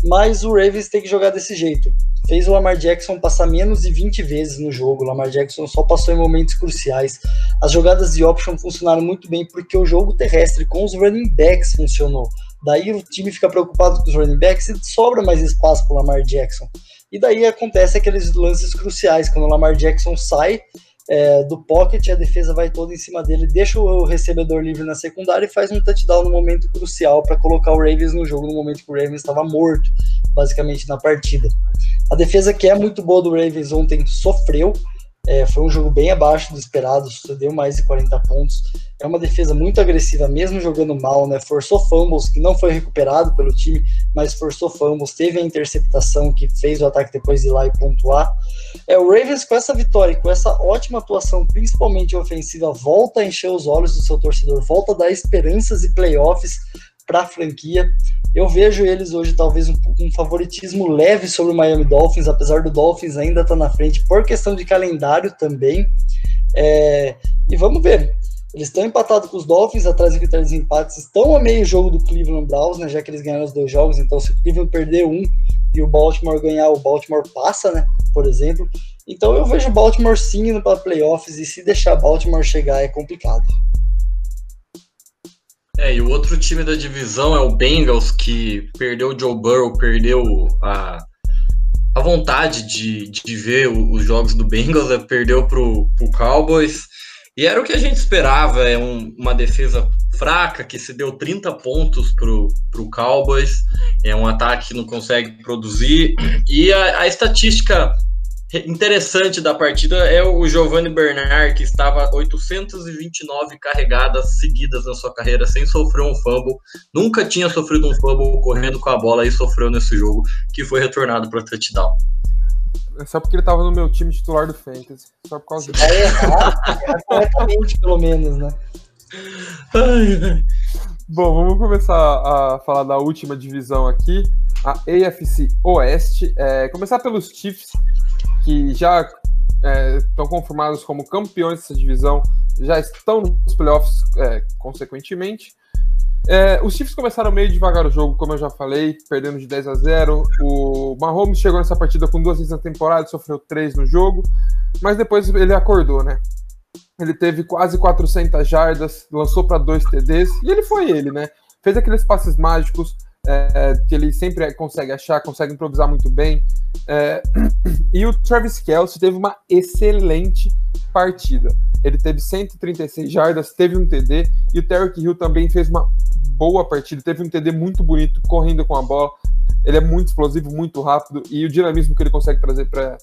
Mas o Ravens tem que jogar desse jeito. Fez o Lamar Jackson passar menos de 20 vezes no jogo. O Lamar Jackson só passou em momentos cruciais. As jogadas de option funcionaram muito bem porque o jogo terrestre com os running backs funcionou. Daí o time fica preocupado com os running backs e sobra mais espaço para o Lamar Jackson. E daí acontece aqueles lances cruciais, quando o Lamar Jackson sai é, do pocket, a defesa vai toda em cima dele, deixa o recebedor livre na secundária e faz um touchdown no momento crucial para colocar o Ravens no jogo, no momento que o Ravens estava morto, basicamente, na partida. A defesa que é muito boa do Ravens ontem sofreu, é, foi um jogo bem abaixo do esperado, deu mais de 40 pontos. É uma defesa muito agressiva, mesmo jogando mal, né? Forçou fumbles, que não foi recuperado pelo time, mas forçou fumbles. Teve a interceptação que fez o ataque depois de ir lá e pontuar. É, o Ravens, com essa vitória, com essa ótima atuação, principalmente ofensiva, volta a encher os olhos do seu torcedor, volta a dar esperanças e playoffs para a franquia. Eu vejo eles hoje talvez um, um, favoritismo leve sobre o Miami Dolphins, apesar do Dolphins ainda estar tá na frente por questão de calendário também. É, e vamos ver. Eles estão empatados com os Dolphins, atrás do critério de empates, estão a meio jogo do Cleveland Browns, né, já que eles ganharam os dois jogos, então se o Cleveland perder um e o Baltimore ganhar, o Baltimore passa, né, por exemplo. Então eu vejo o Baltimore sim indo para playoffs e se deixar Baltimore chegar é complicado. É, e o outro time da divisão é o Bengals, que perdeu o Joe Burrow, perdeu a, a vontade de, de ver os jogos do Bengals, é, perdeu pro, pro Cowboys. E era o que a gente esperava, é um, uma defesa fraca, que se deu 30 pontos pro, pro Cowboys, é um ataque que não consegue produzir. E a, a estatística interessante da partida é o Giovanni Bernard, que estava 829 carregadas seguidas na sua carreira sem sofrer um fumble. Nunca tinha sofrido um fumble correndo com a bola e sofreu nesse jogo, que foi retornado para touchdown. É só porque ele estava no meu time titular do Fantasy. Só por causa disso. É errado, corretamente, pelo menos, né? Bom, vamos começar a falar da última divisão aqui, a AFC Oeste. É, começar pelos Chiefs, que já é, estão conformados como campeões dessa divisão, já estão nos playoffs é, consequentemente. É, os Chiefs começaram meio devagar o jogo, como eu já falei, perdendo de 10 a 0. O Mahomes chegou nessa partida com duas vezes na temporada, sofreu três no jogo, mas depois ele acordou, né? Ele teve quase 400 jardas, lançou para dois TDs e ele foi ele, né? Fez aqueles passes mágicos, é, que ele sempre consegue achar, consegue improvisar muito bem. É, e o Travis Kelce teve uma excelente partida. Ele teve 136 jardas, teve um TD, e o Tarek Hill também fez uma boa partida, teve um TD muito bonito, correndo com a bola. Ele é muito explosivo, muito rápido, e o dinamismo que ele consegue trazer para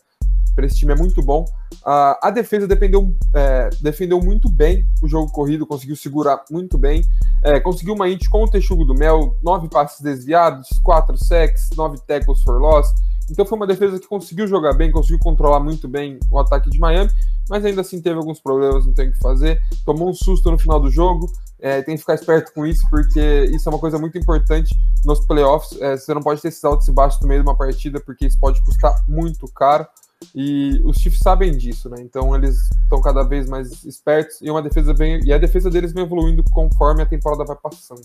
para esse time é muito bom. Uh, a defesa dependeu, é, defendeu muito bem o jogo corrido, conseguiu segurar muito bem. É, conseguiu uma int com o Texugo do Mel, nove passes desviados, quatro sacks, nove tackles for loss. Então foi uma defesa que conseguiu jogar bem, conseguiu controlar muito bem o ataque de Miami, mas ainda assim teve alguns problemas, não tem o que fazer. Tomou um susto no final do jogo, é, tem que ficar esperto com isso, porque isso é uma coisa muito importante nos playoffs. É, você não pode ter esses altos e baixos no meio de uma partida, porque isso pode custar muito caro. E os Chiefs sabem disso, né? Então eles estão cada vez mais espertos e uma defesa e a defesa deles vem evoluindo conforme a temporada vai passando.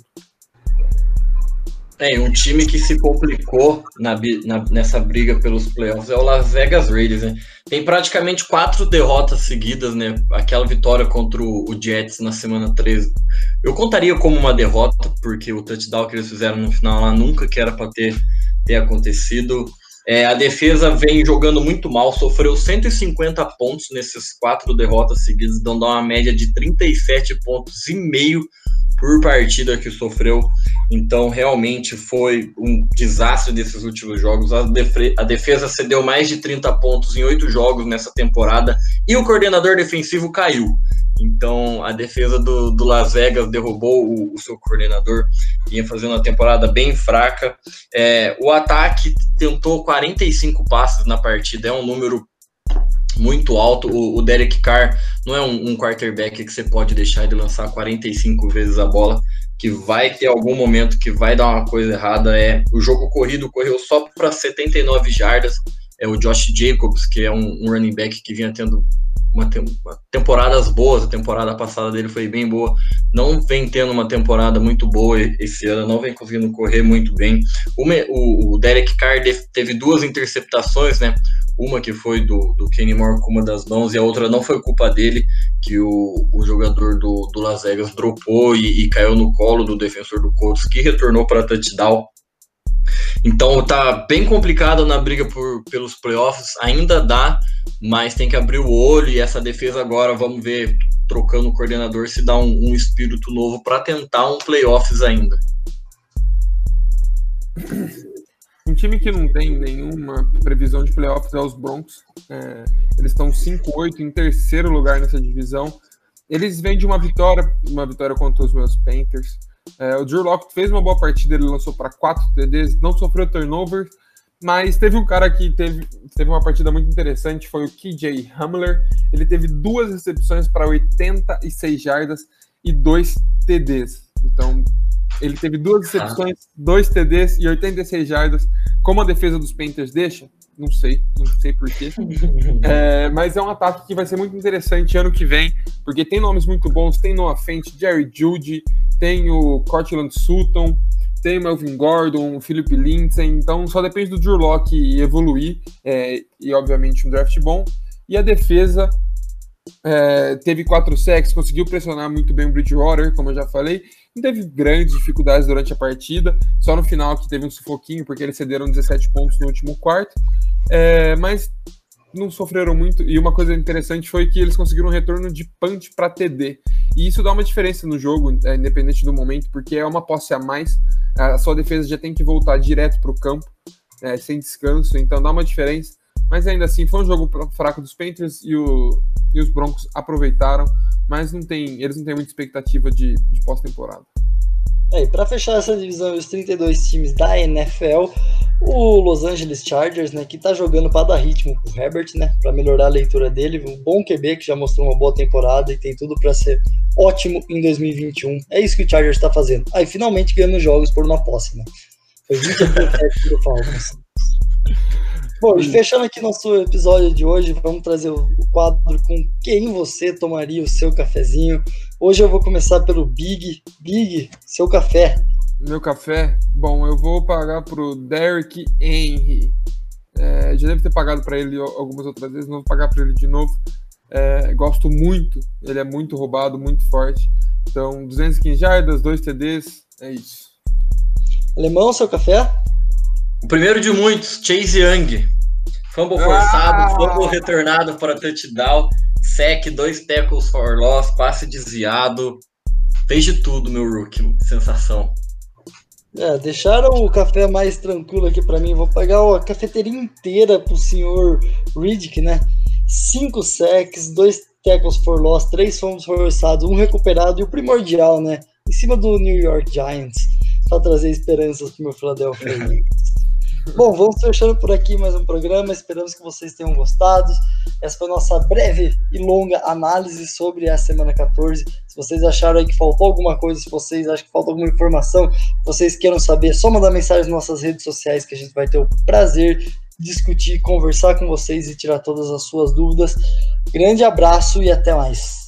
É, um time que se complicou na, na, nessa briga pelos playoffs é o Las Vegas Raiders, né? Tem praticamente quatro derrotas seguidas, né? Aquela vitória contra o, o Jets na semana 13. Eu contaria como uma derrota, porque o touchdown que eles fizeram no final lá nunca que era para ter, ter acontecido. É, a defesa vem jogando muito mal, sofreu 150 pontos nesses quatro derrotas seguidas, dando uma média de 37 pontos e meio por partida que sofreu. Então, realmente foi um desastre desses últimos jogos. A, a defesa cedeu mais de 30 pontos em oito jogos nessa temporada e o coordenador defensivo caiu. Então, a defesa do, do Las Vegas derrubou o, o, seu coordenador, vinha fazendo uma temporada bem fraca. É, o ataque tentou 45 passes na partida, é um número muito alto. O, o Derek Carr não é um, um, quarterback que você pode deixar ele lançar 45 vezes a bola, que vai ter algum momento que vai dar uma coisa errada. É o jogo corrido correu só para 79 jardas. É o Josh Jacobs, que é um, um running back que vinha tendo uma, uma, temporadas boas, a temporada passada dele foi bem boa, não vem tendo uma temporada muito boa esse ano, não vem conseguindo correr muito bem. O, o Derek Carr teve duas interceptações, né? Uma que foi do, do Kenny Moore com uma das mãos e a outra não foi culpa dele, que o, o jogador do, do Las Vegas dropou e, e caiu no colo do defensor do Colts, que retornou para touchdown. Então tá bem complicado na briga por, pelos playoffs, ainda dá, mas tem que abrir o olho e essa defesa agora, vamos ver, trocando o coordenador, se dá um, um espírito novo para tentar um playoffs ainda. Um time que não tem nenhuma previsão de playoffs é os Broncos. É, eles estão 5-8 em terceiro lugar nessa divisão. Eles vêm de uma vitória, uma vitória contra os meus Panthers. É, o Drew Locke fez uma boa partida, ele lançou para 4 TDs, não sofreu turnover, mas teve um cara que teve, teve uma partida muito interessante, foi o KJ Hamler. Ele teve duas recepções para 86 jardas e dois TDs. Então, ele teve duas recepções, dois TDs e 86 jardas. Como a defesa dos Panthers deixa? Não sei, não sei porquê. É, mas é um ataque que vai ser muito interessante ano que vem, porque tem nomes muito bons, tem Noah Fent, Jerry Judy, tem o Cortland Sutton, tem o Melvin Gordon, Philip Lindsay, então só depende do Drew Locke evoluir, é, e obviamente um draft bom. E a defesa é, teve quatro sacks, conseguiu pressionar muito bem o Bridgewater, como eu já falei, não teve grandes dificuldades durante a partida, só no final que teve um sufoquinho, porque eles cederam 17 pontos no último quarto, é, mas não sofreram muito. E uma coisa interessante foi que eles conseguiram um retorno de punch para TD. E isso dá uma diferença no jogo, é, independente do momento, porque é uma posse a mais. A sua defesa já tem que voltar direto para o campo, é, sem descanso, então dá uma diferença. Mas ainda assim, foi um jogo fraco dos Panthers e, o, e os Broncos aproveitaram, mas não tem, eles não têm muita expectativa de, de pós-temporada. É, e para fechar essa divisão, os 32 times da NFL, o Los Angeles Chargers, né, que tá jogando para dar ritmo pro Herbert, né, para melhorar a leitura dele, um bom QB que já mostrou uma boa temporada e tem tudo para ser ótimo em 2021. É isso que o Chargers está fazendo. Aí finalmente ganhando jogos por uma posse, né? Foi 20 do Falcons. Bom, e fechando aqui nosso episódio de hoje, vamos trazer o quadro com quem você tomaria o seu cafezinho. Hoje eu vou começar pelo Big. Big, seu café. Meu café? Bom, eu vou pagar pro Derek Henry. É, já deve ter pagado para ele algumas outras vezes, não vou pagar para ele de novo. É, gosto muito, ele é muito roubado, muito forte. Então, 215 jardas, 2 TDs, é isso. Alemão, seu café? O primeiro de muitos, Chase Young. Fumble forçado, ah! fumble retornado para touchdown, sec, dois tackles for loss, passe desviado. Fez de tudo, meu rookie. Sensação. É, deixaram o café mais tranquilo aqui para mim. Vou pagar a cafeteria inteira pro senhor Riddick, né? Cinco sacks, dois tackles for loss, três fomos forçados, um recuperado e o primordial, né? Em cima do New York Giants, para trazer esperanças pro meu Philadelphia Bom, vamos fechando por aqui mais um programa. Esperamos que vocês tenham gostado. Essa foi a nossa breve e longa análise sobre a semana 14. Se vocês acharam aí que faltou alguma coisa, se vocês acham que faltou alguma informação, vocês queiram saber, é só mandar mensagem nas nossas redes sociais que a gente vai ter o prazer discutir, conversar com vocês e tirar todas as suas dúvidas. Grande abraço e até mais.